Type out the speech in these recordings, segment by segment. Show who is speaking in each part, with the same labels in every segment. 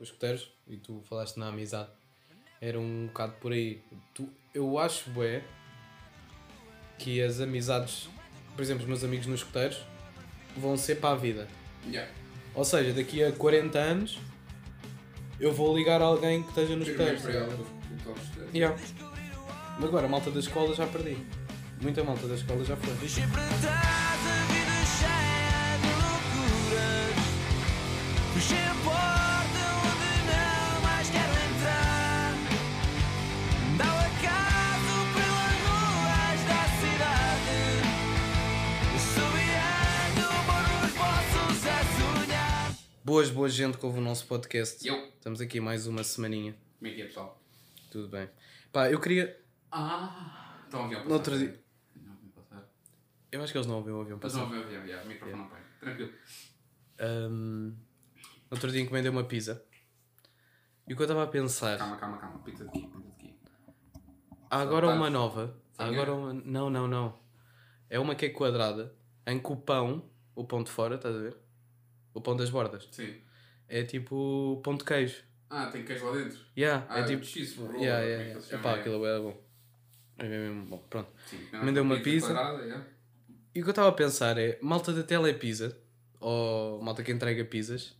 Speaker 1: dos escuteiros, e tu falaste na amizade, era um bocado por aí. Tu, eu acho, bué, que as amizades, por exemplo, os meus amigos nos escuteiros, vão ser para a vida.
Speaker 2: Yeah.
Speaker 1: Ou seja, daqui a 40 anos, eu vou ligar a alguém que esteja nos escuteiros. Yeah. Agora, a malta da escola já perdi. Muita malta da escola já foi.
Speaker 3: Cheia de loucuras.
Speaker 1: Boas, boas gente que ouve o nosso podcast.
Speaker 2: Eu.
Speaker 1: Estamos aqui mais uma semaninha.
Speaker 2: Como é que é, pessoal?
Speaker 1: Tudo bem. Pá, eu queria.
Speaker 2: Ah, estão a ouvir
Speaker 1: No outro
Speaker 2: passar.
Speaker 1: dia-
Speaker 2: Não, ouvi passar.
Speaker 1: Eu acho que eles não ouviram o avião
Speaker 2: Mas
Speaker 1: passar.
Speaker 2: não ouvi, ouvi, ouvi, o microfone não põe. Tranquilo.
Speaker 1: Ahm, outro dia encomendei uma pizza. E o que eu estava a pensar.
Speaker 2: Calma, calma, calma. Pizza de quê? Pizza de quê?
Speaker 1: Há agora uma nova. Há agora uma. Não, não, não. É uma que é quadrada. Em que o pão, o pão de fora, estás a ver? O pão das bordas.
Speaker 2: Sim.
Speaker 1: É tipo pão de queijo.
Speaker 2: Ah, tem queijo lá dentro?
Speaker 1: Yeah,
Speaker 2: Ah,
Speaker 1: é tipo.
Speaker 2: cheese roll,
Speaker 1: yeah,
Speaker 2: como é
Speaker 1: yeah, yeah.
Speaker 2: é?
Speaker 1: aquilo é bom. É mesmo bom. Pronto.
Speaker 2: Sim.
Speaker 1: Me deu uma
Speaker 2: pizza quadrada, yeah.
Speaker 1: E o que eu estava a pensar é, malta da Telepizza, ou malta que entrega pizzas,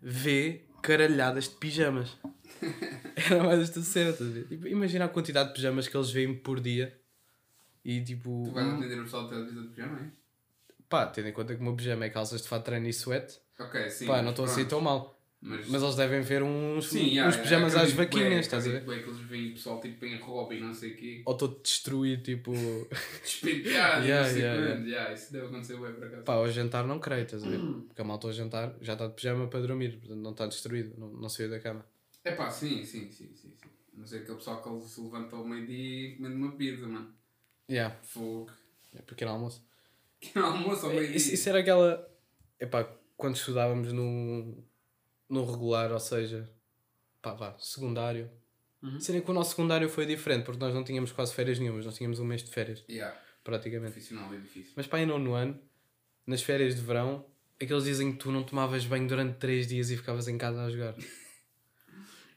Speaker 1: vê caralhadas de pijamas. Era mais esta cena? Tipo, imagina a quantidade de pijamas que eles veem por dia. E tipo,
Speaker 2: Tu vais atender o pessoal de televisão de pijama, é?
Speaker 1: Pá, tendo em conta que o meu pijama é calças de fato e suete,
Speaker 2: Ok, sim.
Speaker 1: pá,
Speaker 2: mas
Speaker 1: não estou assim tão mal.
Speaker 2: Mas,
Speaker 1: Mas eles devem ver uns,
Speaker 2: sim,
Speaker 1: uns
Speaker 2: yeah,
Speaker 1: pijamas às vaquinhas, estás a ver?
Speaker 2: bué que eles veem o pessoal tipo em roupa e não sei o quê.
Speaker 1: Ou todo destruído, tipo,
Speaker 2: Despenteado
Speaker 1: Yeah,
Speaker 2: não sei
Speaker 1: yeah,
Speaker 2: quando. Yeah, isso deve acontecer bué por acaso.
Speaker 1: pá, ao jantar não creio, estás a ver? Porque a malta ao jantar já está de pijama para dormir, portanto não está destruído, não, não saiu da cama.
Speaker 2: É pá, sim, sim, sim, sim. sim. Não sei aquele pessoal que ele se levanta ao meio-dia e comendo uma pizza, mano.
Speaker 1: Yeah,
Speaker 2: Fogo.
Speaker 1: é pequeno almoço.
Speaker 2: Que almoço ao meio-dia.
Speaker 1: Isso, isso era aquela. Epá, quando estudávamos no, no regular, ou seja, pá, vá, secundário.
Speaker 2: Uhum.
Speaker 1: Seria que o nosso secundário foi diferente, porque nós não tínhamos quase férias nenhumas, nós tínhamos um mês de férias,
Speaker 2: Yeah,
Speaker 1: praticamente.
Speaker 2: profissional é difícil.
Speaker 1: Mas pá, em nono ano, nas férias de verão, aqueles dizem que tu não tomavas banho durante 3 dias e ficavas em casa a jogar.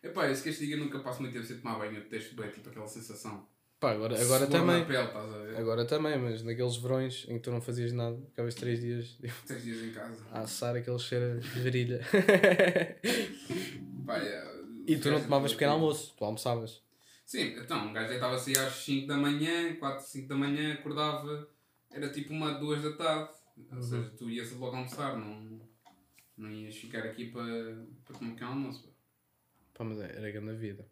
Speaker 2: É pá, esse castigo eu nunca passo muito tempo sem tomar banho, eu detesto bem, tipo aquela sensação.
Speaker 1: Pá, agora, agora também.
Speaker 2: pele, estás a ver?
Speaker 1: Agora também, mas naqueles verões em que tu não fazias nada, ficavas 3 dias tipo,
Speaker 2: Três dias em casa.
Speaker 1: a assar aquele cheiro de virilha.
Speaker 2: Pá, yeah,
Speaker 1: e tu não
Speaker 2: os
Speaker 1: tomavas pequeno almoço, tu almoçavas.
Speaker 2: Sim, então, um gajo deitava-se às 5 da manhã, 4, 5 da manhã, acordava, era tipo uma, duas da tarde. Ou
Speaker 1: Uhum.
Speaker 2: seja, tu ias logo almoçar, não, não ias ficar aqui para, para tomar um pequeno almoço. pá.
Speaker 1: Pá, mas é, era grande a vida.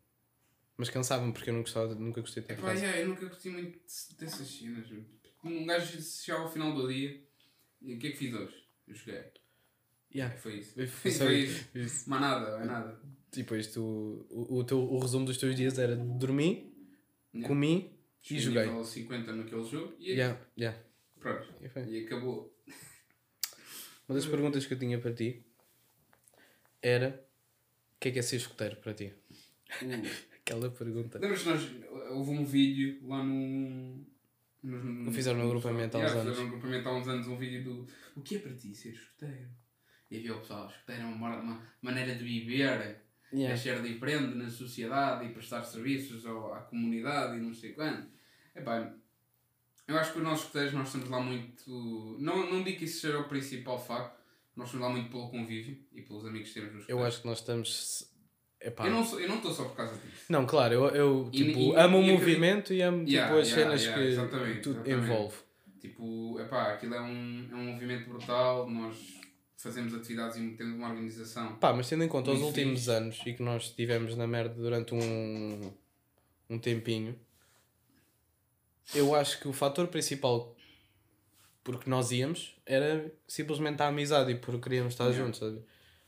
Speaker 1: Mas cansavam porque eu não gostava, nunca gostei de
Speaker 2: É
Speaker 1: ter
Speaker 2: pá,
Speaker 1: casa.
Speaker 2: yeah, eu nunca curti muito dessas cenas. Um gajo chegava ao final do dia e o que é que fiz hoje? Eu joguei.
Speaker 1: Yeah.
Speaker 2: Foi isso. Foi isso.
Speaker 1: isso.
Speaker 2: Mais nada, mais nada.
Speaker 1: Tipo, isto, o, o, teu, o resumo dos teus dias era dormi,
Speaker 2: Yeah.
Speaker 1: comi e
Speaker 2: Cheguei
Speaker 1: joguei.
Speaker 2: nível 50 naquele jogo e
Speaker 1: Yeah, yeah.
Speaker 2: pronto.
Speaker 1: E.
Speaker 2: E acabou.
Speaker 1: Uma das perguntas que eu tinha para ti era o que é que é ser escoteiro para ti? Aquela pergunta.
Speaker 2: Lembras que nós houve um vídeo lá no. no
Speaker 1: Fizeram no agrupamento há uns anos.
Speaker 2: Fizeram no agrupamento há uns anos um vídeo do O que é para ti ser escoteiro? E havia o pessoal, escoteiro é uma, uma maneira de viver, é
Speaker 1: Yeah.
Speaker 2: ser diferente na sociedade e prestar serviços ao, à comunidade e não sei quando. Epá, eu acho que os nossos escoteiros nós estamos lá muito. Não, não digo que isso seja o principal facto, nós estamos lá muito pelo convívio e pelos amigos que temos nos
Speaker 1: Eu acho que nós estamos. Epá.
Speaker 2: Eu não estou só por causa disso.
Speaker 1: Não, claro, eu, eu
Speaker 2: E-
Speaker 1: tipo,
Speaker 2: e-
Speaker 1: amo o
Speaker 2: e-
Speaker 1: movimento e amo tipo,
Speaker 2: Yeah,
Speaker 1: as
Speaker 2: yeah,
Speaker 1: cenas
Speaker 2: yeah,
Speaker 1: que
Speaker 2: exatamente,
Speaker 1: tudo
Speaker 2: exatamente.
Speaker 1: envolve.
Speaker 2: Tipo, epá, aquilo é um, é um movimento brutal, nós fazemos atividades e temos uma organização.
Speaker 1: Pá, mas tendo em conta os últimos
Speaker 2: fixe.
Speaker 1: anos e que nós estivemos na merda durante um, um tempinho, eu acho que o fator principal porque nós íamos era simplesmente a amizade e porque queríamos estar juntos, sabe?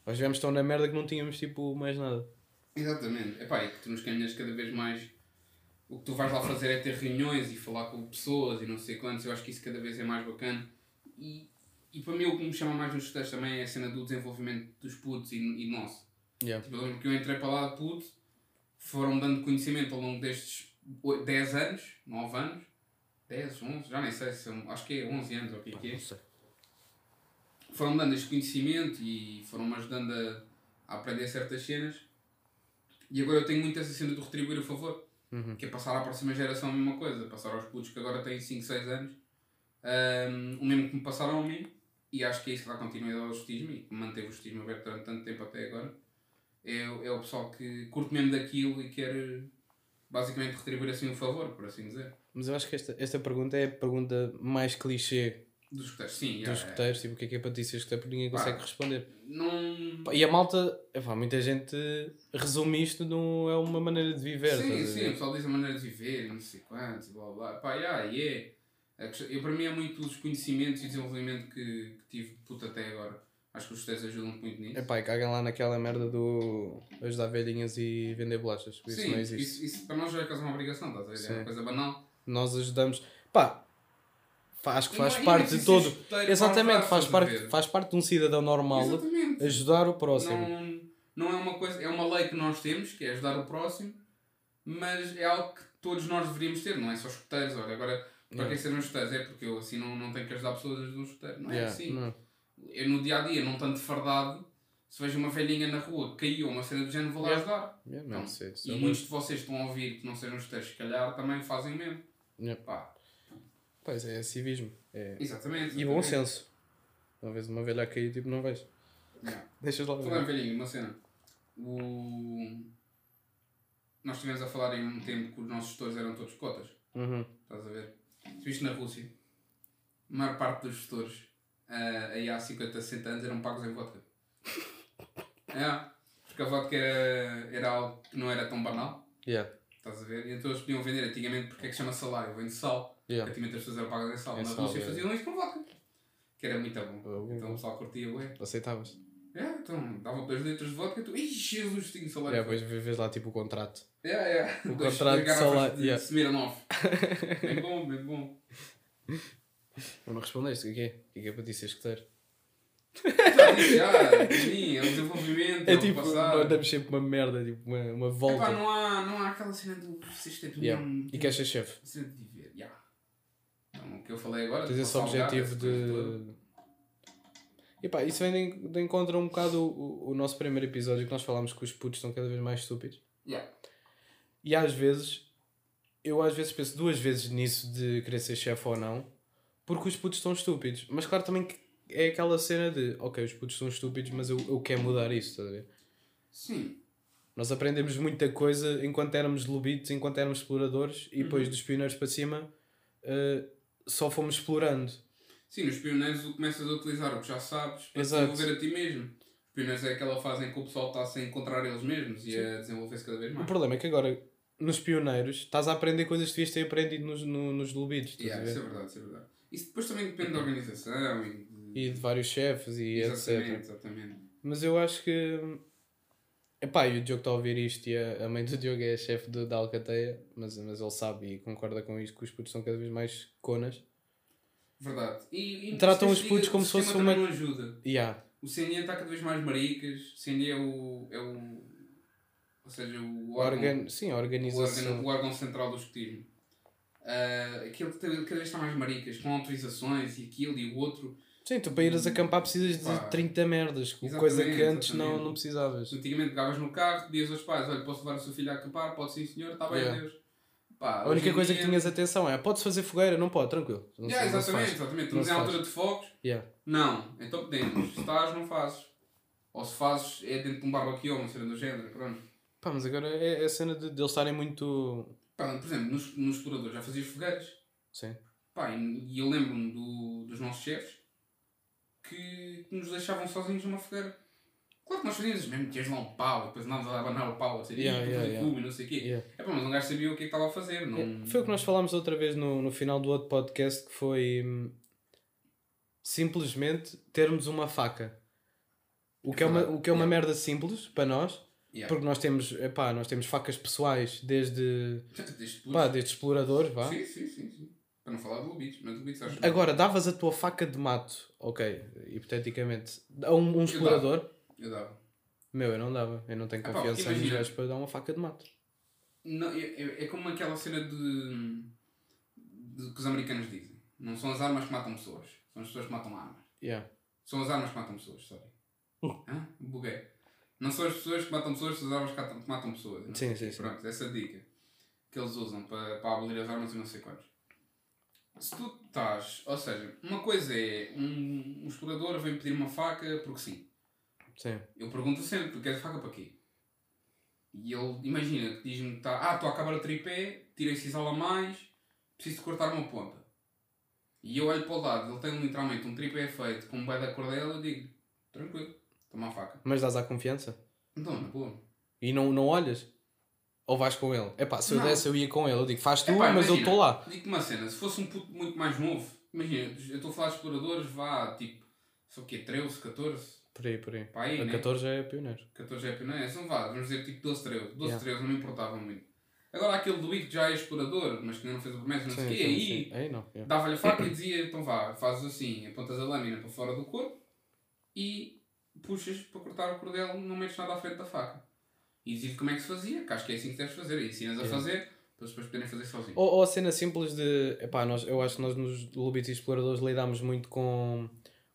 Speaker 1: Nós estivemos tão na merda que não tínhamos tipo mais nada.
Speaker 2: Exatamente. Epá, e que tu nos caminhas cada vez mais. O que tu vais lá fazer é ter reuniões e falar com pessoas e não sei quantos. Eu acho que isso cada vez é mais bacana. E, e para mim o que me chama mais nos estudos também é a cena do desenvolvimento dos putos e, e nosso.
Speaker 1: Yeah.
Speaker 2: Tipo, eu lembro que eu entrei para lá de puto, foram dando conhecimento ao longo destes oi- 10 anos, 9 anos, 10, 11, já nem sei, se são, acho que é 11 anos ou o que é que é.
Speaker 1: Não sei.
Speaker 2: foram dando este conhecimento e foram-me ajudando a, a aprender certas cenas. E agora eu tenho muito essa cena do retribuir o favor.
Speaker 1: Uhum.
Speaker 2: Que é passar à próxima geração a mesma coisa. Passar aos putos que agora têm 5, 6 anos. ahm, o mesmo que me passaram a mim. E acho que é isso que dá continuidade ao justismo e que manteve o justismo aberto durante tanto tempo até agora. É, o- é o pessoal que curte mesmo daquilo e quer basicamente retribuir assim um favor, por assim dizer.
Speaker 1: Mas eu acho que esta, esta pergunta é a pergunta mais clichê
Speaker 2: Dos escuteiros, sim.
Speaker 1: dos
Speaker 2: yeah,
Speaker 1: escuteiros. Tipo, o que é que é para ti ser escuteiro? Porque ninguém
Speaker 2: Pá.
Speaker 1: consegue responder.
Speaker 2: Não.
Speaker 1: Pá, E a malta, epá, muita gente resume isto não é uma maneira de viver.
Speaker 2: sim, sim, o pessoal diz a maneira de viver, não sei quantos, e blá blá. Pá, yeah, e é. Eu, para mim é muito os conhecimentos e desenvolvimento que, que tive de puto até agora. Acho que os testes ajudam muito nisso.
Speaker 1: Epá, e caguem lá naquela merda do ajudar velhinhas e vender bolachas. Por isso
Speaker 2: Sim,
Speaker 1: não existe.
Speaker 2: isso, isso para nós já é quase uma obrigação, estás a ver? É
Speaker 1: Sim.
Speaker 2: uma coisa banal.
Speaker 1: Nós ajudamos. Pá, acho que faz parte de todo.
Speaker 2: ser escuteiro
Speaker 1: Exatamente, faz parte, faz parte de um cidadão normal
Speaker 2: Exatamente.
Speaker 1: ajudar o próximo.
Speaker 2: Não, não é uma coisa, é uma lei que nós temos, que é ajudar o próximo, mas é algo que todos nós deveríamos ter, não é só escuteiros. Olha, agora, para
Speaker 1: Yeah.
Speaker 2: que serem escuteiros? É porque eu assim não, não tenho que ajudar pessoas a ajudar um escuteiro. Não é
Speaker 1: Yeah,
Speaker 2: assim.
Speaker 1: não.
Speaker 2: Eu no dia a dia, não tanto fardado, se vejo uma velhinha na rua que caiu uma cena do género, vou lá
Speaker 1: Yeah.
Speaker 2: ajudar.
Speaker 1: Yeah,
Speaker 2: Então,
Speaker 1: não sei, isso
Speaker 2: e muitos de vocês estão a ouvir que não sejam escuteiros, se calhar também fazem mesmo.
Speaker 1: Yeah.
Speaker 2: Pá,
Speaker 1: Pois é, civismo. É.
Speaker 2: exatamente.
Speaker 1: E bom
Speaker 2: exatamente.
Speaker 1: senso. Uma vez uma velha a cair, tipo, não vais.
Speaker 2: Yeah.
Speaker 1: Deixas lá.
Speaker 2: Falar em velhinho, uma cena. O... Nós estivemos a falar em um tempo que os nossos gestores eram todos cotas.
Speaker 1: Uhum.
Speaker 2: Estás a ver? Se viste na Rússia, a maior parte dos gestores ah, aí há 50, 60 anos eram pagos em vodka. é, porque a vodka era, era algo que não era tão banal.
Speaker 1: Yeah.
Speaker 2: Estás a ver? E então eles podiam vender antigamente porque é que chama salário? Vem de sal.
Speaker 1: Yeah.
Speaker 2: Antigamente as pessoas eram pagas em sal.
Speaker 1: Em
Speaker 2: na
Speaker 1: sal,
Speaker 2: Rússia
Speaker 1: é.
Speaker 2: faziam isso com vodka. Que era muito bom.
Speaker 1: Oh,
Speaker 2: Então o pessoal curtia, ué.
Speaker 1: Aceitavas.
Speaker 2: É, então dava 2 litros de vodka e tu, ih, Jesus, tinha salário.
Speaker 1: Yeah, depois vês lá tipo o contrato.
Speaker 2: É, é.
Speaker 1: O
Speaker 2: Dois-
Speaker 1: contrato de salário,
Speaker 2: De
Speaker 1: yeah.
Speaker 2: Smirnoff. bem bom, bem bom.
Speaker 1: Não respondeste, o que é que é? O que é que é para ti ser escuteiro?
Speaker 2: Já sim, é o desenvolvimento, é,
Speaker 1: É tipo,
Speaker 2: passar.
Speaker 1: nós damos sempre uma merda, tipo, uma, uma volta.
Speaker 2: Epá, não há, não há aquela cena do vocês têm
Speaker 1: Yeah.
Speaker 2: um-
Speaker 1: E queres ser chefe?
Speaker 2: Então, o que eu falei agora,
Speaker 1: Tens esse objetivo de. E pá, isso vem de, encontro um bocado o, o- nosso primeiro episódio que nós falámos que os putos estão cada vez mais estúpidos.
Speaker 2: Yeah.
Speaker 1: E às vezes, eu às vezes penso duas vezes nisso de querer ser chefe ou não, porque os putos estão estúpidos. Mas claro também que é aquela cena de, ok, os putos são estúpidos, mas eu, eu quero mudar isso, estás a ver?
Speaker 2: Sim,
Speaker 1: Nós aprendemos muita coisa enquanto éramos lobitos, enquanto éramos exploradores, e depois dos pioneiros para cima eh, só fomos explorando.
Speaker 2: sim, nos pioneiros tu começas a utilizar o que já sabes para
Speaker 1: Exato.
Speaker 2: desenvolver a ti mesmo. Os pioneiros é aquela fase em que o pessoal está a encontrar eles mesmos e a desenvolver-se cada vez
Speaker 1: O
Speaker 2: mais.
Speaker 1: problema é que agora, nos pioneiros, estás a aprender coisas que devias ter aprendido nos, no- nos estás
Speaker 2: Yeah, isso é
Speaker 1: ver?
Speaker 2: verdade, isso é verdade. Isso depois também depende da organização e de...
Speaker 1: E de vários chefes e
Speaker 2: exatamente,
Speaker 1: etc.
Speaker 2: exatamente.
Speaker 1: Mas eu acho que. Epá, e o Diogo está a ouvir isto e a, a mãe do Diogo é a chefe da Alcateia, mas, mas ele sabe e concorda com isto que os putos são cada vez mais conas.
Speaker 2: Verdade. E, e
Speaker 1: Tratam os putos como
Speaker 2: o
Speaker 1: se fosse uma-
Speaker 2: não ajuda.
Speaker 1: Há.
Speaker 2: O CNE está cada vez mais maricas. O CNE é o. É o ou seja, o
Speaker 1: O
Speaker 2: órgão,
Speaker 1: organ... Sim, a
Speaker 2: o
Speaker 1: organização.
Speaker 2: órgão, o órgão central do escutismo. Uh, aquilo que cada vez está mais maricas, com autorizações e aquilo e o outro.
Speaker 1: Sim, tu para ires acampar precisas de
Speaker 2: Pá.
Speaker 1: 30 merdas, coisa que antes não, não precisavas.
Speaker 2: Antigamente pegavas no carro, pedias aos pais: olha, posso levar o seu filho a acampar? Pode sim, senhor, está bem,
Speaker 1: Yeah.
Speaker 2: adeus. Pá,
Speaker 1: A única coisa que tinhas atenção é: podes fazer fogueira? Não pode, tranquilo. Não,
Speaker 2: Yeah,
Speaker 1: se- não se
Speaker 2: exatamente, exatamente. Estamos em altura de fogos.
Speaker 1: Yeah.
Speaker 2: Não, então podemos. Se estás, não fazes. Ou se fazes, é dentro de um barbecue ou uma cena do género. Pronto.
Speaker 1: Pá, mas agora é, é a cena de, de eles estarem muito.
Speaker 2: Pá, por exemplo, nos, nos exploradores já fazias fogueiras.
Speaker 1: Sim.
Speaker 2: Pá, e, e eu lembro-me do, dos nossos chefes que, que nos deixavam sozinhos numa fogueira. Claro que nós fazíamos mesmo, metias lá um pau e depois andávamos a abanar o pau, a dizer,
Speaker 1: Yeah,
Speaker 2: "Ih,
Speaker 1: yeah, yeah.
Speaker 2: fumo e não sei o quê.
Speaker 1: Yeah.
Speaker 2: É pá, mas um gajo sabia o que é que estava a fazer. Não...
Speaker 1: É, Foi o que nós falámos outra vez no, no final do outro podcast que foi hum, simplesmente termos uma faca. O que é uma, o que é uma merda simples para nós, porque nós temos, epá, nós temos facas pessoais desde,
Speaker 2: Desde
Speaker 1: pá, desde exploradores, vá.
Speaker 2: Sim, sim, sim, sim. Para não falar de lobitos, mas lobitos acho
Speaker 1: Agora, davas a tua faca de mato, ok, hipoteticamente, a um, um explorador,
Speaker 2: Eu dava.
Speaker 1: meu, eu não dava, eu não tenho
Speaker 2: Epá,
Speaker 1: confiança nos
Speaker 2: imagina.
Speaker 1: gajos para dar uma faca de mato.
Speaker 2: Não, é, é, é como aquela cena de, de que os americanos dizem. Não são as armas que matam pessoas, são as pessoas que matam armas.
Speaker 1: Yeah.
Speaker 2: São as armas que matam pessoas, sorry. Hã? Buguei. Não são as pessoas que matam pessoas, são as armas que matam- pessoas. Não
Speaker 1: Sim, sim, sim.
Speaker 2: Pronto, essa dica que eles usam para, para abolir as armas e não sei quantos. Se tu estás, ou seja, uma coisa é um, um explorador vem pedir uma faca porque sim.
Speaker 1: Sim.
Speaker 2: Eu pergunto sempre, tu queres faca para quê? E ele, imagina, que diz-me que está, ah, estou a acabar o tripé, tirei sisal a mais, preciso de cortar uma ponta. E eu olho para o lado, ele tem literalmente um tripé feito com um bué da cordela, eu digo, tranquilo, toma a faca.
Speaker 1: Mas dás à confiança?
Speaker 2: Então, na boa.
Speaker 1: E não, não olhas? Ou vais com ele? Epá, se eu
Speaker 2: Não.
Speaker 1: desse eu ia com ele. Eu digo, faz tu,
Speaker 2: Epá,
Speaker 1: mas eu
Speaker 2: imagina,
Speaker 1: estou lá.
Speaker 2: Digo-te uma cena, se fosse um puto muito mais novo, imagina, eu estou a falar de exploradores, vá, tipo, sou o quê, 13, 14?
Speaker 1: Por aí, por aí.
Speaker 2: Pá, aí,
Speaker 1: a
Speaker 2: né?
Speaker 1: 14 é pioneiro.
Speaker 2: 14 é é? Então vá, vamos dizer tipo 12, 13. 12,
Speaker 1: Yeah.
Speaker 2: 13 não me importava muito. Agora aquele do que já é explorador, mas que ainda não fez a promessa, não sei o quê, aí
Speaker 1: Aí yeah.
Speaker 2: dava-lhe a faca e dizia, então vá, fazes assim, apontas a lâmina para fora do corpo e puxas para cortar o cordel, não metes nada à frente da faca. E dizia-lhe como é que se fazia, que acho que é assim que deves fazer, e ensinas a
Speaker 1: Yeah.
Speaker 2: fazer, para depois poderem fazer sozinhos.
Speaker 1: Ou, ou a cena simples de. Epá, nós, eu acho que nós nos Lubitos e Exploradores lidamos muito com,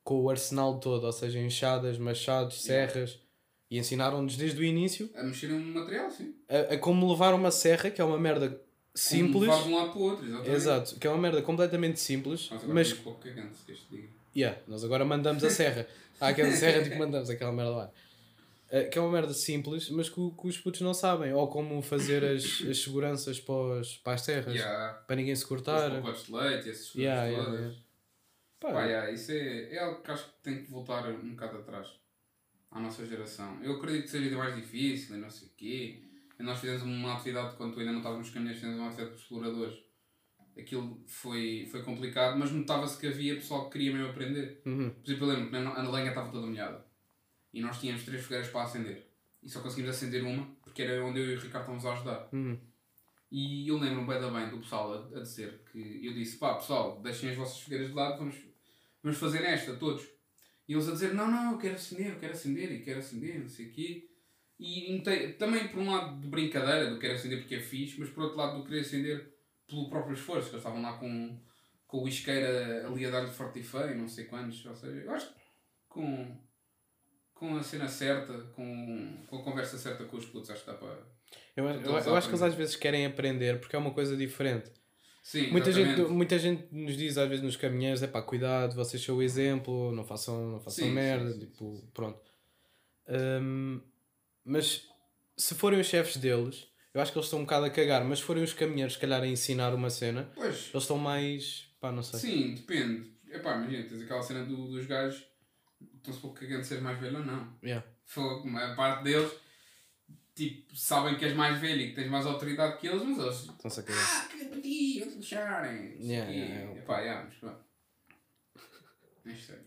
Speaker 1: com o arsenal todo, ou seja, enxadas, machados,
Speaker 2: Yeah.
Speaker 1: serras. E ensinaram-nos desde o início
Speaker 2: A mexer no material, sim.
Speaker 1: a, a como levar uma serra, que é uma merda
Speaker 2: Como
Speaker 1: simples.
Speaker 2: levar de um lado para o outro, exatamente.
Speaker 1: Exato, que é uma merda completamente simples,
Speaker 2: agora
Speaker 1: mas
Speaker 2: pouco cagante, se queres que te diga.
Speaker 1: Yeah, nós agora mandamos a serra. Há aquela serra tipo mandamos aquela merda lá. Eh, que é uma merda simples, mas que, que os putos não sabem. Ou como fazer as, as seguranças para, os- para as serras,
Speaker 2: Yeah.
Speaker 1: para ninguém se
Speaker 2: Os
Speaker 1: cortar.
Speaker 2: pacotes de leite, essas coisas
Speaker 1: Yeah, yeah,
Speaker 2: todas.
Speaker 1: yeah. Pá,
Speaker 2: Pá, yeah, isso é, é algo que acho que tem que voltar um bocado atrás à nossa geração. Eu acredito que seja mais difícil e não sei o quê. E nós fizemos uma atividade quando ainda não estavas nos caminhões, fizemos uma atividade os exploradores. Aquilo foi, foi complicado, mas notava-se que havia pessoal que queria mesmo aprender.
Speaker 1: uhum.
Speaker 2: Por exemplo, eu lembro que a lenha estava toda molhada e nós tínhamos três fogueiras para acender e só conseguimos acender uma porque era onde eu e o Ricardo estávamos a ajudar.
Speaker 1: Uhum.
Speaker 2: E eu lembro-me bem da bem do pessoal a, a dizer que eu disse: pá, pessoal, deixem as vossas fogueiras de lado, vamos, vamos fazer esta, todos. E eles a dizer: não, não, eu quero acender, eu quero acender e quero acender, não sei o quê. E também por um lado de brincadeira, do quero acender porque é fixe, mas por outro lado do querer acender pelo próprio esforço, que eles estavam lá com, com o isqueira ali a dar-lhe forte e feio, não sei quantos. Ou seja, eu acho que com, com a cena certa, com, com a conversa certa com os putos, acho que dá para.
Speaker 1: Eu, eu, eu acho que eles às vezes querem aprender porque é uma coisa diferente.
Speaker 2: Sim,
Speaker 1: Muita gente, muita gente nos diz às vezes nos caminhões: é pá, cuidado, vocês são o exemplo, não façam, não façam
Speaker 2: Sim,
Speaker 1: merda.
Speaker 2: sim,
Speaker 1: tipo, pronto. Hum, mas se forem os chefes deles, eu acho que eles estão um bocado a cagar. Mas se forem os caminheiros, se calhar, a ensinar uma cena,
Speaker 2: Pois,
Speaker 1: eles estão mais. pá, não sei.
Speaker 2: sim, depende. Epá, imagina, tens aquela cena do, dos gajos, estão-se pouco cagando de seres mais velho ou não.
Speaker 1: Yeah.
Speaker 2: Fogo, a parte deles, tipo, sabem que és mais velho e que tens mais autoridade que eles, mas eles.
Speaker 1: Estão-se a cagar.
Speaker 2: Ah, caga para ti, vão-te deixarem.
Speaker 1: Yeah,
Speaker 2: quê.
Speaker 1: yeah.
Speaker 2: Epá, yeah, mas. É é.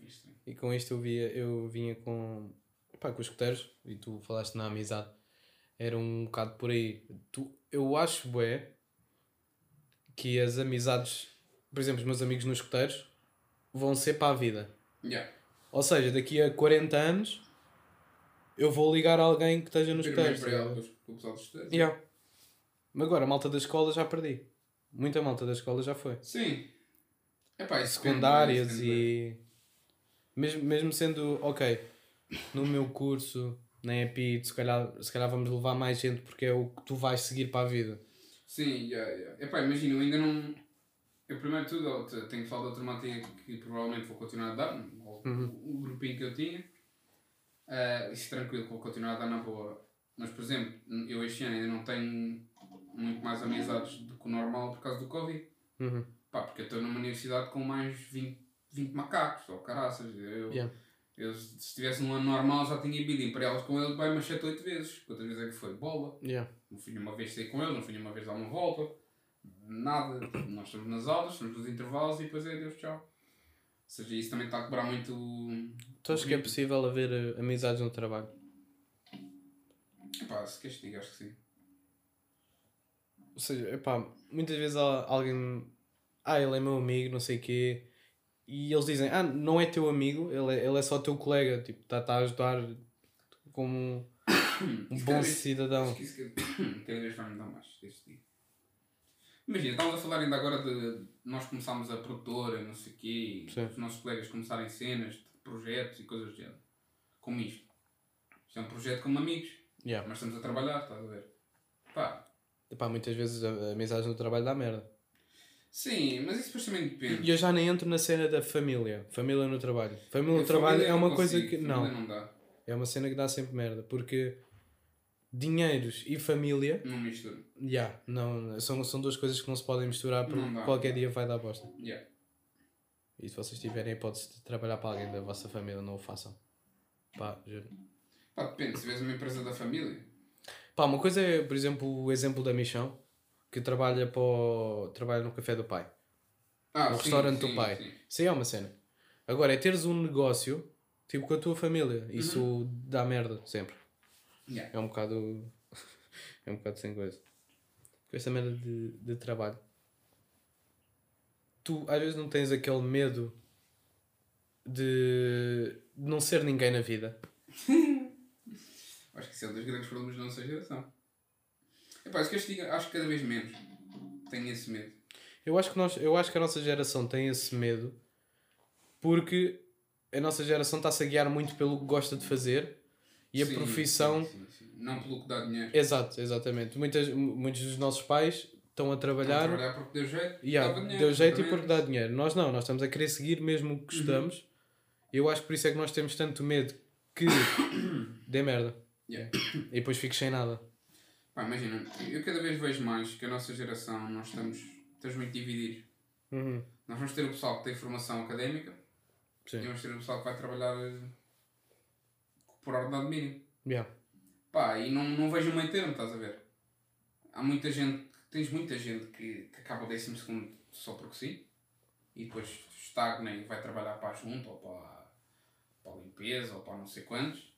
Speaker 1: E com isto eu, via, eu vinha com, pá, com os escuteiros, e tu falaste na amizade, era um bocado por aí. Tu, eu acho, bué, que as amizades, por exemplo, os meus amigos nos escuteiros, vão ser para a vida.
Speaker 2: Yeah.
Speaker 1: Ou seja, daqui a 40 anos, eu vou ligar a alguém que esteja nos escuteiros.
Speaker 2: estudantes.
Speaker 1: Yeah. Mas agora, a malta da escola já perdi. Muita malta da escola já foi.
Speaker 2: Sim. Epá,
Speaker 1: secundárias
Speaker 2: depende,
Speaker 1: e mesmo, mesmo sendo ok no meu curso na EPI se calhar, se calhar vamos levar mais gente porque é o que tu vais seguir para a vida
Speaker 2: Sim, yeah, yeah. Epá, imagina, eu ainda não. Eu primeiro de tudo tenho que falar de outra matéria que provavelmente vou continuar a dar,
Speaker 1: Uhum.
Speaker 2: o grupinho que eu tinha. Ah, isso tranquilo vou continuar a dar na boa. Mas por exemplo, eu este ano ainda não tenho muito mais amizades do que o normal por causa do Covid.
Speaker 1: Uhum.
Speaker 2: Pá, porque eu estou numa universidade com mais 20, 20 macacos, ou caraças. Eu,
Speaker 1: Yeah.
Speaker 2: eu, se estivesse num ano normal já tinha ido imperiá-los com eles bem umas 7, 8 vezes. Quantas vezes é que foi? Bola.
Speaker 1: Yeah.
Speaker 2: Não fui nenhuma vez sair com eles, não fui nenhuma vez dar uma volta. Nada. Nós estamos nas aulas, estamos nos intervalos e depois é Deus, tchau. Ou seja, isso também está a quebrar muito.
Speaker 1: Tu achas que é possível haver eh, amizades no trabalho?
Speaker 2: Epá, se queres que diga, acho que sim.
Speaker 1: Ou seja, epá, muitas vezes alguém ah, ele é meu amigo, não sei o quê e eles dizem, ah, não é teu amigo, ele é, ele é só teu colega, tipo, está tá a ajudar como um, bom
Speaker 2: vez-
Speaker 1: cidadão.
Speaker 2: Acho que isso cada, vez vai me dar mais dia. Imagina, estávamos a falar ainda agora de nós começámos a produtora, não sei o quê,
Speaker 1: Sim.
Speaker 2: os nossos colegas começarem cenas de projetos e coisas do género. Como isto. Isto é um projeto como amigos.
Speaker 1: Yeah.
Speaker 2: Mas estamos a trabalhar, estás a ver? Pá,
Speaker 1: Epá, muitas vezes a, a amizade no trabalho dá merda.
Speaker 2: sim, mas isso depois também depende.
Speaker 1: E eu já nem entro na cena da família. Família no trabalho. Família no trabalho é uma coisa
Speaker 2: consigo,
Speaker 1: que.
Speaker 2: família
Speaker 1: Não.
Speaker 2: não dá.
Speaker 1: É uma cena que dá sempre merda. Porque dinheiros e família.
Speaker 2: Não mistura.
Speaker 1: Yeah, não, são, são duas coisas que não se podem misturar porque
Speaker 2: dá.
Speaker 1: qualquer dia vai dar bosta.
Speaker 2: Yeah.
Speaker 1: E se vocês tiverem a hipótese de trabalhar para alguém da vossa família, não o façam. Pá, juro.
Speaker 2: Pá, depende, se vês uma empresa da família.
Speaker 1: Pá, uma coisa é, por exemplo, o exemplo da Michão, que trabalha, para o- trabalha no café do pai.
Speaker 2: Ah,
Speaker 1: no
Speaker 2: sim,
Speaker 1: restaurante
Speaker 2: sim,
Speaker 1: do pai.
Speaker 2: sim.
Speaker 1: Isso aí é uma cena. Agora, é teres um negócio, tipo, com a tua família. Isso
Speaker 2: Uhum.
Speaker 1: dá merda, sempre.
Speaker 2: Yeah.
Speaker 1: É um bocado... é um bocado sem coisa. Com esta merda de, de trabalho. Tu, às vezes, não tens aquele medo de de não ser ninguém na vida.
Speaker 2: Acho que isso é um dos grandes problemas da nossa geração. Epá, isso que acho que cada vez menos tenho esse medo.
Speaker 1: Eu acho que, nós, eu acho que a nossa geração tem esse medo porque a nossa geração está-se a guiar muito pelo que gosta de fazer e a
Speaker 2: Sim,
Speaker 1: profissão.
Speaker 2: sim, sim. Não pelo que dá dinheiro.
Speaker 1: Exato, exatamente. Muitas, muitos dos nossos pais estão a
Speaker 2: Estão
Speaker 1: trabalhar,
Speaker 2: a trabalhar porque deu jeito.
Speaker 1: e
Speaker 2: dava dinheiro,
Speaker 1: deu jeito e porque dá dinheiro. Nós não, nós estamos a querer seguir mesmo o que gostamos. Eu acho que por isso é que nós temos tanto medo que dê merda
Speaker 2: Yeah.
Speaker 1: e depois fiques sem nada.
Speaker 2: Pá, imagina, eu cada vez vejo mais que a nossa geração, nós estamos, estamos muito divididos.
Speaker 1: Uhum.
Speaker 2: Nós vamos ter o pessoal que tem formação académica e
Speaker 1: Sim.
Speaker 2: vamos ter o pessoal que vai trabalhar por ordenado mínimo.
Speaker 1: Yeah.
Speaker 2: Pá, e não, não vejo meio termo, estás a ver? Há muita gente, tens muita gente que, que acaba o décimo segundo só porque sim e depois estagna e vai trabalhar para a junta ou para, para a limpeza ou para não sei quantos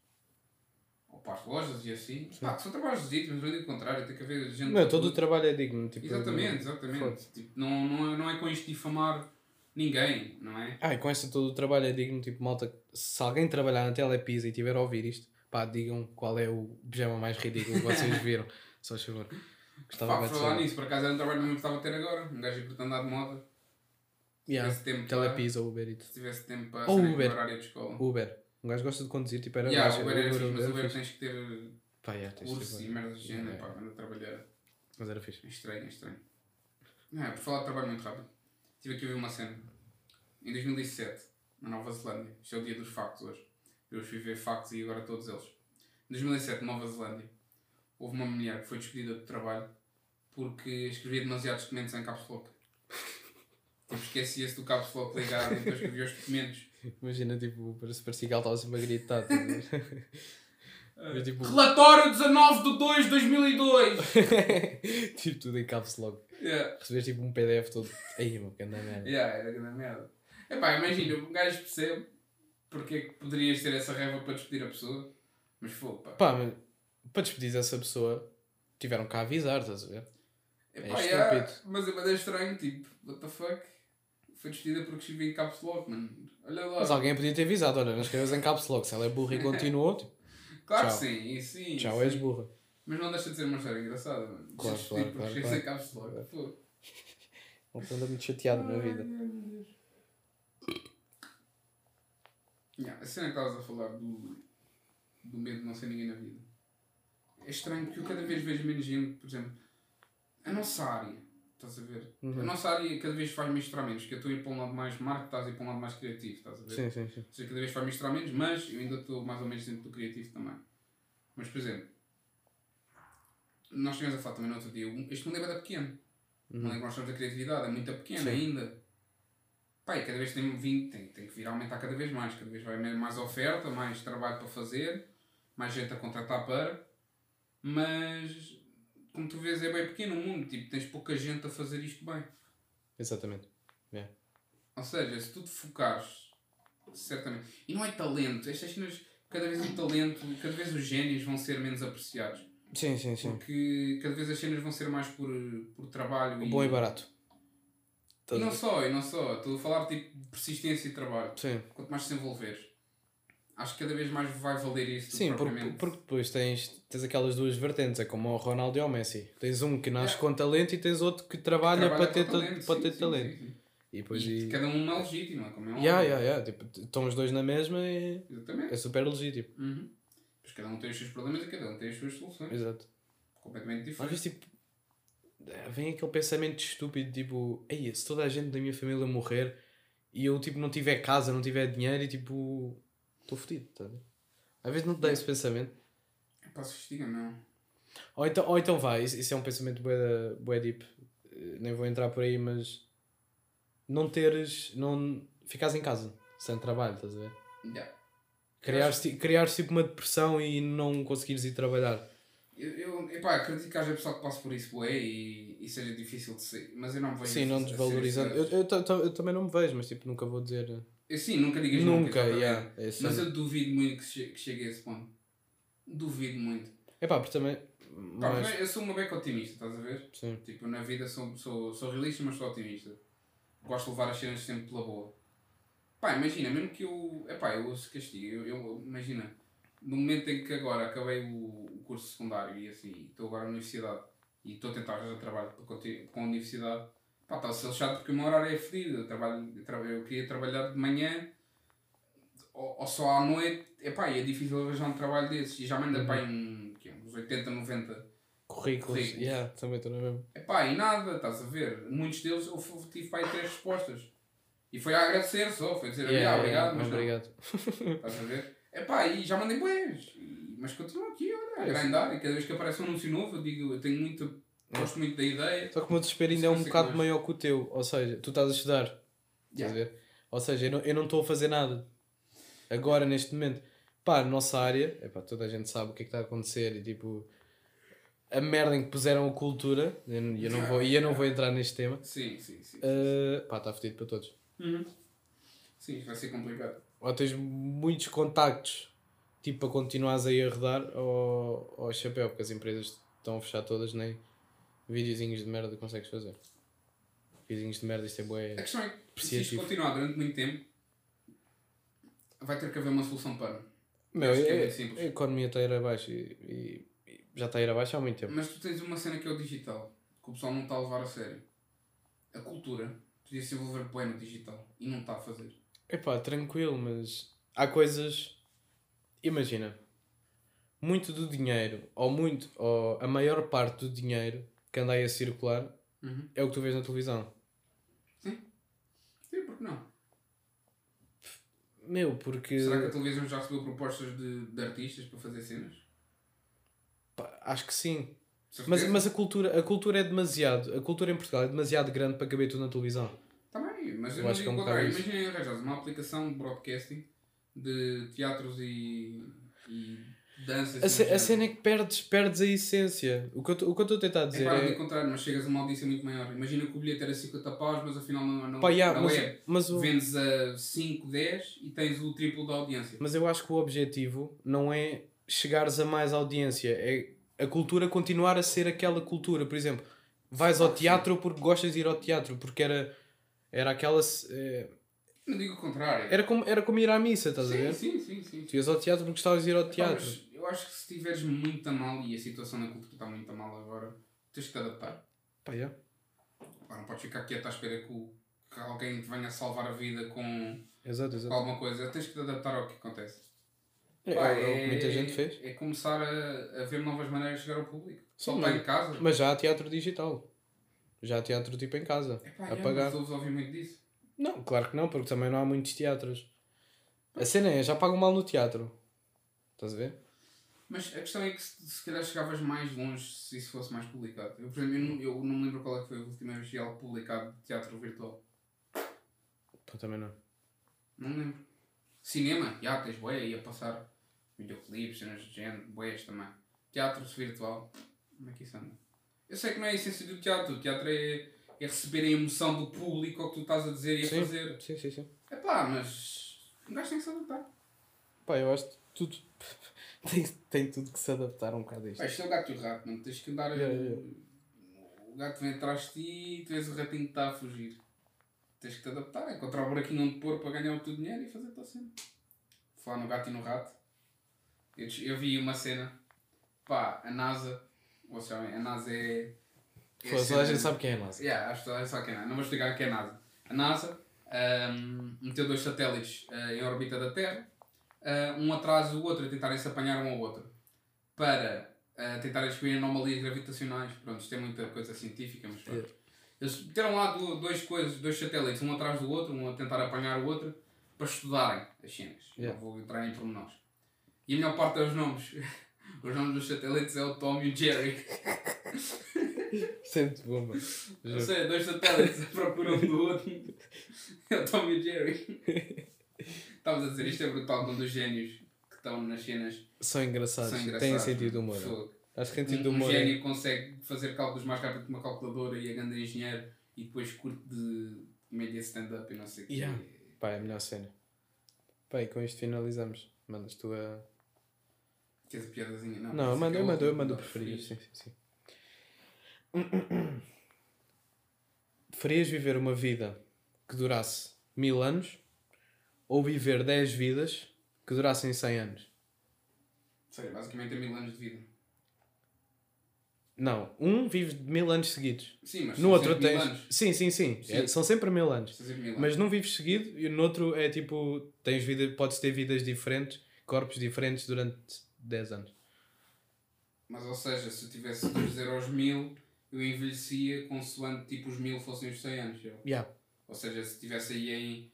Speaker 2: ou para as lojas e assim. Pá, que são trabalhos legítimos, não digo o contrário, tem que haver gente.
Speaker 1: Não, todo o trabalho é digno. Tipo,
Speaker 2: Exatamente, exatamente. Tipo, não, não, é, não é com isto difamar ninguém, não é?
Speaker 1: Ah, e com esta todo o trabalho é digno, tipo, malta, se alguém trabalhar na Telepisa e tiver a ouvir isto, pá, digam qual é o pijama mais ridículo que vocês viram, só favor. Gostava
Speaker 2: Pá, falar nisso, por acaso era um trabalho que eu gostava de ter agora. Um gajo que andar de moda. Se
Speaker 1: Yeah.
Speaker 2: tivesse tempo
Speaker 1: Telepisa ou Uber Eats.
Speaker 2: se tivesse tempo para
Speaker 1: Ou Uber.
Speaker 2: horário de escola.
Speaker 1: Uber. Um gajo gosta de conduzir, tipo, era
Speaker 2: Yeah,
Speaker 1: gajo,
Speaker 2: Uber era fixe, mas
Speaker 1: Uber
Speaker 2: Uber tens que ter
Speaker 1: Pá, yeah,
Speaker 2: curso e
Speaker 1: Uber.
Speaker 2: merdas de género,
Speaker 1: Yeah.
Speaker 2: pá, a trabalhar.
Speaker 1: Mas era fixe.
Speaker 2: É estranho, é estranho. Não, é, por falar de trabalho muito rápido. Tive aqui a ver uma cena. Em 2007, na Nova Zelândia, isto é o dia dos factos hoje. Eu hoje fui ver factos e agora todos eles. Em 2007, Nova Zelândia, houve uma mulher que foi despedida de trabalho porque escrevia demasiados documentos em caps lock. Tipo, esquecia-se do caps lock ligado e depois escrevia os documentos.
Speaker 1: Imagina, tipo, parece parecia que ela estava sempre a gritar. tá? Mas, tipo,
Speaker 2: Relatório 19 de 2 de 2002!
Speaker 1: tipo, tudo em caps lock.
Speaker 2: Yeah.
Speaker 1: Receber tipo um PDF todo. Aí, meu, que anda merda.
Speaker 2: Yeah, era grande merda. Epá, imagina, um gajo percebe porque é que poderias ter essa raiva para despedir a pessoa, mas foi, pá.
Speaker 1: Pá, mas para despedir essa pessoa, tiveram que avisar, estás a ver?
Speaker 2: Epá,
Speaker 1: é
Speaker 2: yeah,
Speaker 1: estúpido.
Speaker 2: mas é estranho, tipo, what the fuck? Foi despedida porque escrevi em caps lock, mano. Olha lá.
Speaker 1: Mas alguém podia ter avisado, olha, não escrevas em caps lock. Se ela é burra e continuou, tipo,
Speaker 2: claro que sim, e sim.
Speaker 1: tchau,
Speaker 2: sim.
Speaker 1: és burra.
Speaker 2: Mas não deixa de ser uma história engraçada, mano.
Speaker 1: Claro,
Speaker 2: Despedir
Speaker 1: claro,
Speaker 2: porque
Speaker 1: claro,
Speaker 2: caps
Speaker 1: claro.
Speaker 2: lock. Pô.
Speaker 1: Não anda muito chateado na vida.
Speaker 2: Yeah, a cena que estavas a falar do, do medo de não ser ninguém na vida. É estranho porque eu cada vez vejo menos gente, por exemplo, a nossa área, estás a ver?
Speaker 1: Uhum.
Speaker 2: A nossa área cada vez faz misturar menos, que eu estou a ir para um lado mais marketing, estás a ir para um lado mais criativo, estás a ver?
Speaker 1: Sim, sim, sim.
Speaker 2: Ou seja, cada vez faz misturar menos, mas eu ainda estou mais ou menos dentro do criativo também. Mas, por exemplo, nós estivemos a falar também no outro dia, este mundo é bem pequeno. O mundo em que nós estamos da criatividade é muito pequeno
Speaker 1: Sim.
Speaker 2: ainda. E cada vez tem, tem, tem que vir a aumentar cada vez mais. Cada vez vai haver mais oferta, mais trabalho para fazer, mais gente a contratar para. Mas, como tu vês, é bem pequeno o mundo. Tipo, tens pouca gente a fazer isto bem.
Speaker 1: Exatamente.
Speaker 2: Ou seja, se tu te focares, certamente. E não é talento. Estas cenas, cada vez o talento, cada vez os génios vão ser menos apreciados.
Speaker 1: Sim, sim, sim.
Speaker 2: Porque cada vez as cenas vão ser mais por, por trabalho.
Speaker 1: Bom e barato.
Speaker 2: E não só, e não só. Estou a falar tipo de persistência e trabalho.
Speaker 1: Sim.
Speaker 2: Quanto mais te envolveres, acho que cada vez mais vai valer isso.
Speaker 1: Sim, porque, porque depois tens, tens aquelas duas vertentes, é como o Ronaldo e o Messi. Tens um que nasce
Speaker 2: Yeah.
Speaker 1: com talento e tens outro que trabalha,
Speaker 2: trabalha
Speaker 1: para ter,
Speaker 2: talento,
Speaker 1: para
Speaker 2: sim,
Speaker 1: ter
Speaker 2: sim,
Speaker 1: talento.
Speaker 2: sim, sim.
Speaker 1: E depois.
Speaker 2: E
Speaker 1: E...
Speaker 2: cada um é legítimo, é como é um
Speaker 1: Yeah, yeah, yeah. Tipo, estão os dois na mesma e
Speaker 2: Exatamente.
Speaker 1: é super legítimo.
Speaker 2: Uhum. Pois cada um tem os seus problemas e cada um tem as suas soluções.
Speaker 1: Exato.
Speaker 2: Completamente
Speaker 1: Às
Speaker 2: diferentes.
Speaker 1: vezes, tipo, vem aquele pensamento estúpido, tipo, Ei, se toda a gente da minha família morrer e eu, tipo, não tiver casa, não tiver dinheiro e, tipo, estou fodido, tá? Às vezes não te dá esse pensamento.
Speaker 2: É pá, sofistica, não.
Speaker 1: Ou então, ou então vai, isso, isso é um pensamento bué, da- bué deep, Eh, nem vou entrar por aí, mas não teres, não ficares em casa, sem trabalho, estás a ver?
Speaker 2: Yeah.
Speaker 1: Criares, criares tipo uma depressão e não conseguires ir trabalhar.
Speaker 2: Eu, eu epá, acredito que haja pessoal que passe por isso bué e, e seja difícil de ser, mas eu não vejo
Speaker 1: Sim, não desvalorizando. Eu, eu, eu também não me vejo, mas tipo, nunca vou dizer.
Speaker 2: Eu, sim, nunca digas
Speaker 1: Nunca,
Speaker 2: exatamente.
Speaker 1: yeah, é
Speaker 2: Mas eu duvido muito que, che que chegue a esse ponto. Duvido muito.
Speaker 1: É pá, porque também.
Speaker 2: Pá,
Speaker 1: mas
Speaker 2: eu sou uma beca otimista, estás a ver?
Speaker 1: sim.
Speaker 2: Tipo, na vida sou, sou, sou realista, mas sou otimista. Gosto de levar as cenas sempre pela boa. Pá, imagina, mesmo que eu. Epá, eu ouço castigo. Eu, eu, imagina, no momento em que agora acabei o, o curso secundário e assim, estou agora na universidade e estou a tentar arranjar trabalho para com a universidade, pá, está a ser chato porque o meu horário é fedido. Eu, trabalho, eu, tra- eu queria trabalhar de manhã ou, ou só à noite. Epá, e é difícil arranjar um trabalho desses. E já manda
Speaker 1: Uhum.
Speaker 2: pá, um, quê, uns 80, 90
Speaker 1: Currículos.
Speaker 2: Currículos.
Speaker 1: Yeah, também estou na mesma.
Speaker 2: Epá, e nada, estás a ver? Muitos deles eu tive para aí três respostas. E foi a agradecer só, foi dizer
Speaker 1: Yeah,
Speaker 2: "Ah, obrigado, mas não."
Speaker 1: obrigado.
Speaker 2: Estás a ver? Epá, e já mandei boés. Mas continuo aqui, olha, a
Speaker 1: É,
Speaker 2: grindar. E cada vez que aparece um anúncio novo, eu digo, eu tenho muito, gosto muito da ideia.
Speaker 1: Só que o meu desespero ainda é um bocado maior que o teu. Ou seja, tu estás a estudar. Estás a ver? Ou seja, eu não- não estou a fazer nada. Agora, neste momento. Pá, nossa área, epá, toda a gente sabe o que é que está a acontecer e tipo. A merda em que puseram a cultura, e eu, eu não vou, eu não vou entrar neste tema.
Speaker 2: Sim, sim, sim.
Speaker 1: Uh, pá, está fedido para todos.
Speaker 2: Uhum. Sim, vai ser complicado.
Speaker 1: Ou tens muitos contactos, tipo, para continuares aí a rodar, ou, ou chapéu, porque as empresas estão a fechar todas, nem videozinhos de merda consegues fazer. Videozinhos de merda, isto é bué.
Speaker 2: A questão é que se isto continuar durante muito tempo, vai ter que haver uma solução para.
Speaker 1: Meu,
Speaker 2: é
Speaker 1: é- a economia está a ir abaixo e- e já está a ir abaixo há muito tempo.
Speaker 2: Mas tu tens uma cena que é o digital, que o pessoal não está a levar a sério. A cultura podia se envolver bem no digital e não está a fazer.
Speaker 1: Epá, tranquilo, mas há coisas. Imagina, muito do dinheiro, ou muito, ou a maior parte do dinheiro que anda aí a circular
Speaker 2: Uhum.
Speaker 1: é o que tu vês na televisão.
Speaker 2: Sim, porque não?
Speaker 1: Meu, porque.
Speaker 2: Será que a televisão já recebeu propostas de, de artistas para fazer cenas?
Speaker 1: Pá, acho que sim. Mas, mas a, cultura, a cultura é demasiado. A cultura em Portugal é demasiado grande para caber tudo na televisão.
Speaker 2: Bem, mas eu,
Speaker 1: Eu acho que é um
Speaker 2: contrário. Imaginem arranjares uma aplicação de broadcasting de teatros e, e danças.
Speaker 1: A, ce- a cena é que perdes, perdes a essência. O que eu estou a tentar
Speaker 2: É
Speaker 1: dizer
Speaker 2: claro,
Speaker 1: é.
Speaker 2: contrário, mas chegas a uma audiência muito maior. Imagina que o bilhete era 50 paus, mas afinal não, não,
Speaker 1: Pá, yeah,
Speaker 2: não
Speaker 1: mas,
Speaker 2: é.
Speaker 1: mas, o,
Speaker 2: Vendes a 5, 10 e tens o triplo da audiência.
Speaker 1: mas eu acho que o objetivo não é chegares a mais audiência, é a cultura continuar a ser aquela cultura. Por exemplo, vais ao teatro porque gostas de ir ao teatro, porque era, era aquela. eh,
Speaker 2: Não digo o contrário.
Speaker 1: Era como, era como ir à missa, estás a
Speaker 2: sim,
Speaker 1: ver?
Speaker 2: sim, sim, sim.
Speaker 1: Tu ias ao teatro porque gostavas de ir ao teatro.
Speaker 2: mas eu acho que se estiveres muito a mal e a situação na cultura está muito a mal agora, tens que te adaptar.
Speaker 1: Pá, yeah.
Speaker 2: Pá, não podes ficar quieto à espera que, o- que alguém te venha salvar a vida com,
Speaker 1: Exato,
Speaker 2: com
Speaker 1: exato.
Speaker 2: alguma coisa. Tens que te adaptar ao que acontece.
Speaker 1: É,
Speaker 2: Pá,
Speaker 1: é o que muita gente fez.
Speaker 2: É começar a, a ver novas maneiras de chegar ao público. Só está em casa.
Speaker 1: Mas já há teatro digital. Já há teatro tipo em casa.
Speaker 2: Epá,
Speaker 1: a
Speaker 2: é,
Speaker 1: pagar.
Speaker 2: mas ouves ouvir muito disso.
Speaker 1: Não, claro que não, porque também não há muitos teatros. A cena é, já pagam mal no teatro. Estás a ver?
Speaker 2: Mas a questão é que se, se calhar chegavas mais longe se isso fosse mais publicado. Eu, por exemplo, eu não, eu não me lembro qual é que foi a última vez que algo publicado de teatro virtual.
Speaker 1: Pá, também não.
Speaker 2: Não me lembro. Cinema, já tens boé aí a passar videoclipes, cenas de género, boés também. Teatro virtual, como é que isso anda? Eu sei que não é a essência do teatro, o teatro é, é receber a emoção do público ao que tu estás a dizer e a
Speaker 1: Sim.
Speaker 2: fazer.
Speaker 1: Sim, sim, sim.
Speaker 2: É pá, mas um gajo tem que se adaptar.
Speaker 1: Pá, eu acho que tudo. tem, tem tudo que se adaptar um bocado a isto.
Speaker 2: Pá, isto é o gato e o rato, não tens que andar.
Speaker 1: Yeah, yeah.
Speaker 2: O gato vem atrás de ti e tu és o ratinho que está a fugir. Tens que te adaptar, é encontrar o buraquinho onde pôr para ganhar o teu dinheiro e fazer a tua cena. Falar no gato e no rato. Eu, eu vi uma cena, pá, a NASA, vocês sabem, a NASA é. é
Speaker 1: Pô, toda a gente sabe quem é a NASA.
Speaker 2: Yeah, acho que toda a gente sabe quem é. Não vou explicar o que é a NASA. A NASA ahm, meteu dois satélites ah, em órbita da Terra ah, um atrás do outro, a tentarem se apanhar um ao outro. Para ah, tentarem descobrir anomalias gravitacionais. Pronto, isto é muita coisa científica, mas pronto.
Speaker 1: Yeah.
Speaker 2: Eles meteram lá do- dois coisas, dois satélites, um atrás do outro, um a tentar apanhar o outro, para estudarem as cenas.
Speaker 1: Yeah.
Speaker 2: Não vou entrar em pormenores. E a melhor parte é os nomes. Os nomes dos satélites é o Tom e o Jerry.
Speaker 1: Sempre bom, mano.
Speaker 2: Não sei, dois satélites procuram um do outro. É o Tom e o Jerry. Estavas a dizer, isto é brutal quando os génios que estão nas cenas
Speaker 1: São engraçados.
Speaker 2: são engraçados.
Speaker 1: Têm sentido humor.
Speaker 2: Fogo.
Speaker 1: Acho que sentido
Speaker 2: Um, um
Speaker 1: humor. é-
Speaker 2: gênio consegue fazer cálculos mais rápido que uma calculadora e é grande engenheiro e depois curte de média stand-up e não sei o.
Speaker 1: Yeah. Pá, é a melhor cena. Pá, e com isto finalizamos. Mandas tu a.
Speaker 2: Piadazinha? Não,
Speaker 1: Não, eu
Speaker 2: essa
Speaker 1: mando,
Speaker 2: é
Speaker 1: eu
Speaker 2: a
Speaker 1: mando, eu
Speaker 2: última,
Speaker 1: mando o
Speaker 2: não,
Speaker 1: preferido.
Speaker 2: preferido.
Speaker 1: Sim, sim, sim. Preferias viver uma vida que durasse mil anos ou viver 10 vidas que durassem 100 anos?
Speaker 2: Sério, basicamente é mil anos de vida.
Speaker 1: Não, um vive mil anos seguidos.
Speaker 2: Sim, mas
Speaker 1: No
Speaker 2: são
Speaker 1: outro
Speaker 2: sempre mil
Speaker 1: tens.
Speaker 2: anos.
Speaker 1: Sim, sim, sim.
Speaker 2: Sim.
Speaker 1: É- são sempre mil anos.
Speaker 2: Sempre mil
Speaker 1: Mas num vives seguido e no outro é tipo. Tens vida, podes ter vidas diferentes, corpos diferentes durante 10 anos.
Speaker 2: Mas ou seja, se eu tivesse de dizer aos mil, eu envelhecia consoante tipo os mil fossem os 100 anos. eu.
Speaker 1: Yeah.
Speaker 2: Ou seja, se estivesse aí em,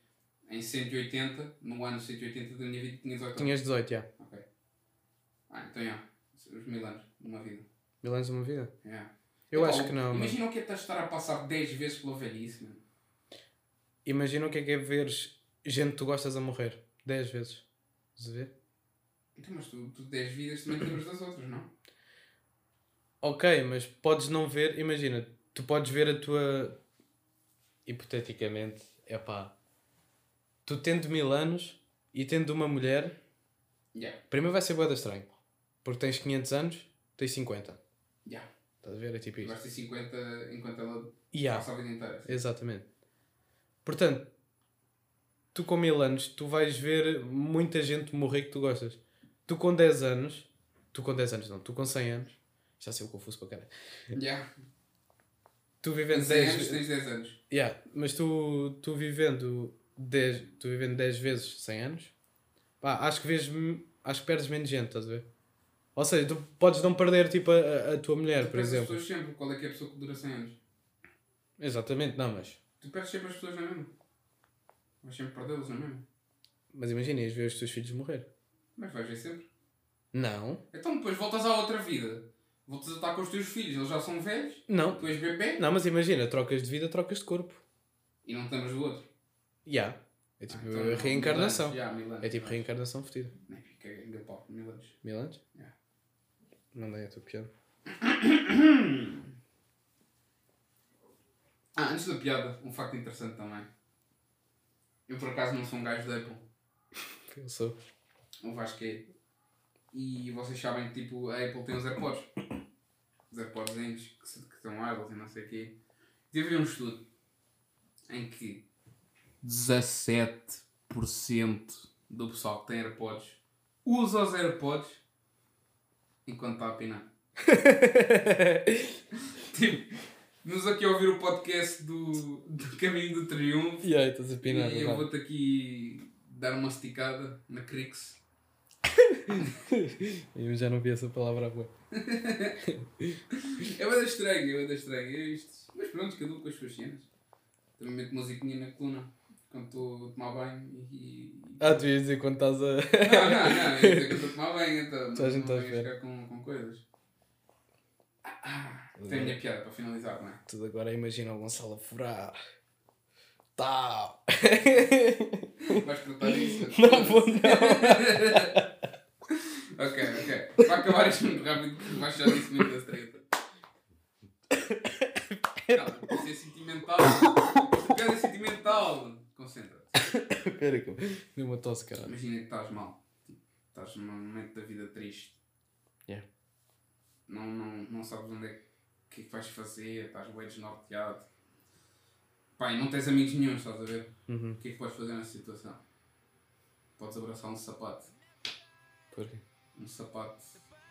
Speaker 2: em 180, no ano 180 da minha vida tinha 18 anos.
Speaker 1: Tinhas 18, já.
Speaker 2: Ok. Ah, então já. Os mil anos numa vida.
Speaker 1: Mil anos uma vida?
Speaker 2: Yeah.
Speaker 1: Eu
Speaker 2: Epá,
Speaker 1: acho que não.
Speaker 2: Imagina o que é que estás a estar a passar 10 vezes pela velhice, mano.
Speaker 1: Imagina o que é que é veres gente que tu gostas a morrer 10 vezes. Estás a ver?
Speaker 2: Então, mas tu, tu 10 vidas também te lembras das outras, não?
Speaker 1: Ok, mas podes não ver. Imagina, tu podes ver a tua. Hipoteticamente, é pá. Tu tendo mil anos e tendo uma mulher,
Speaker 2: Yeah.
Speaker 1: primeiro vai ser boeda estranho. Porque tens 500 anos, tens 50.
Speaker 2: Yeah.
Speaker 1: Estás a ver? É tipo
Speaker 2: Tu
Speaker 1: isso.
Speaker 2: vais ter 50 enquanto ela
Speaker 1: Yeah.
Speaker 2: passa a vida inteira.
Speaker 1: Exatamente. Portanto, tu com mil anos, tu vais ver muita gente morrer que tu gostas. Tu com 10 anos, tu com 10 anos não, tu com 100 anos, já sei o confuso para caralho.
Speaker 2: Yeah.
Speaker 1: Tu vivendo
Speaker 2: 100
Speaker 1: 10
Speaker 2: anos tens 10 anos.
Speaker 1: Yeah, mas tu, tu vivendo 10, tu vivendo 10 vezes 100 anos, pá, acho que vês, acho que perdes menos gente, estás a ver? Ou seja, tu podes não perder tipo a, a tua mulher,
Speaker 2: Tu
Speaker 1: por
Speaker 2: perdes as
Speaker 1: exemplo.
Speaker 2: pessoas sempre. Qual é que é a pessoa que dura 100 anos?
Speaker 1: Exatamente, não, mas
Speaker 2: Tu perdes sempre as pessoas na mesma. Vais sempre perdê-los na mesma.
Speaker 1: mas imagina, ias ver os teus filhos morrer.
Speaker 2: Mas vais ver sempre.
Speaker 1: Não,
Speaker 2: Então depois voltas à outra vida. Voltas a estar com os teus filhos. Eles já são velhos.
Speaker 1: não,
Speaker 2: Tu és bebê.
Speaker 1: Não, mas imagina, trocas de vida, trocas de corpo.
Speaker 2: E não lembras do outro.
Speaker 1: Já. É tipo
Speaker 2: Ah, então
Speaker 1: reencarnação.
Speaker 2: mil anos. Mil anos.
Speaker 1: É tipo reencarnação fodida.
Speaker 2: Nem fica ainda pau. Mil anos.
Speaker 1: Mil anos?
Speaker 2: Já.
Speaker 1: Não dei a tua piada.
Speaker 2: Ah, antes da piada, um facto interessante também. Eu por acaso não sou um gajo da Apple.
Speaker 1: Eu sou.
Speaker 2: O Vasco é. E vocês sabem que tipo, a Apple tem os AirPods. Os AirPods que, que são wireless e não sei o quê. Teve um estudo em que 17% do pessoal que tem AirPods usa os AirPods enquanto está a pinar. tipo, nos aqui a ouvir o podcast do, do Caminho do Triunfo
Speaker 1: E aí, estás a pinar.
Speaker 2: e eu vou-te aqui dar uma esticada na Crix.
Speaker 1: Eu já não vi essa palavra à boa.
Speaker 2: É bem estranho, é bem estranho. É isto. Mas pronto, cada um com as suas cenas. Também meto musiquinha na coluna quando estou a tomar banho e.
Speaker 1: Ah, tu ias dizer quando estás a.
Speaker 2: Não, não, não, é dizer que eu estou a tomar banho, então.
Speaker 1: Toda a gente está a
Speaker 2: ficar com, com coisas. Ah, ah, tem a minha piada para finalizar, não é?
Speaker 1: Tudo agora imagina o Gonçalo a furar. Tá.
Speaker 2: Vais tratar isso?
Speaker 1: Não vou não.
Speaker 2: Ok, ok. Para acabar isto muito rápido, porque Vasco já disse muito da treta. Calma, isto é sentimental. Piada é sentimental. Concentra-te.
Speaker 1: Espera que eu dei uma tosse, caralho.
Speaker 2: Imagina que estás mal. Estás num momento da vida triste.
Speaker 1: Yeah.
Speaker 2: Não, não, não sabes onde é que é que vais fazer, estás bem desnorteado. Pai, não tens amigos nenhum, estás a ver?
Speaker 1: Uhum.
Speaker 2: O que é que podes fazer nessa situação? Podes abraçar um sapato.
Speaker 1: Porquê?
Speaker 2: Um sapato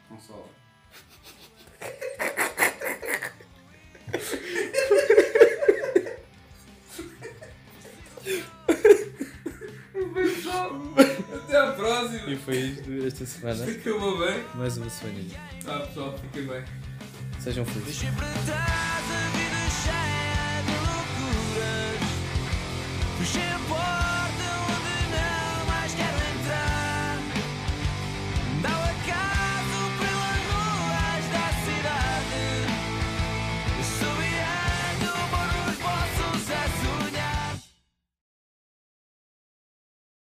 Speaker 2: com sola. Até à próxima!
Speaker 3: E foi isto esta semana.
Speaker 2: Acabou bem.
Speaker 3: Mais uma semaninha.
Speaker 2: Tá pessoal, fiquem bem.
Speaker 3: Sejam felizes.
Speaker 4: ship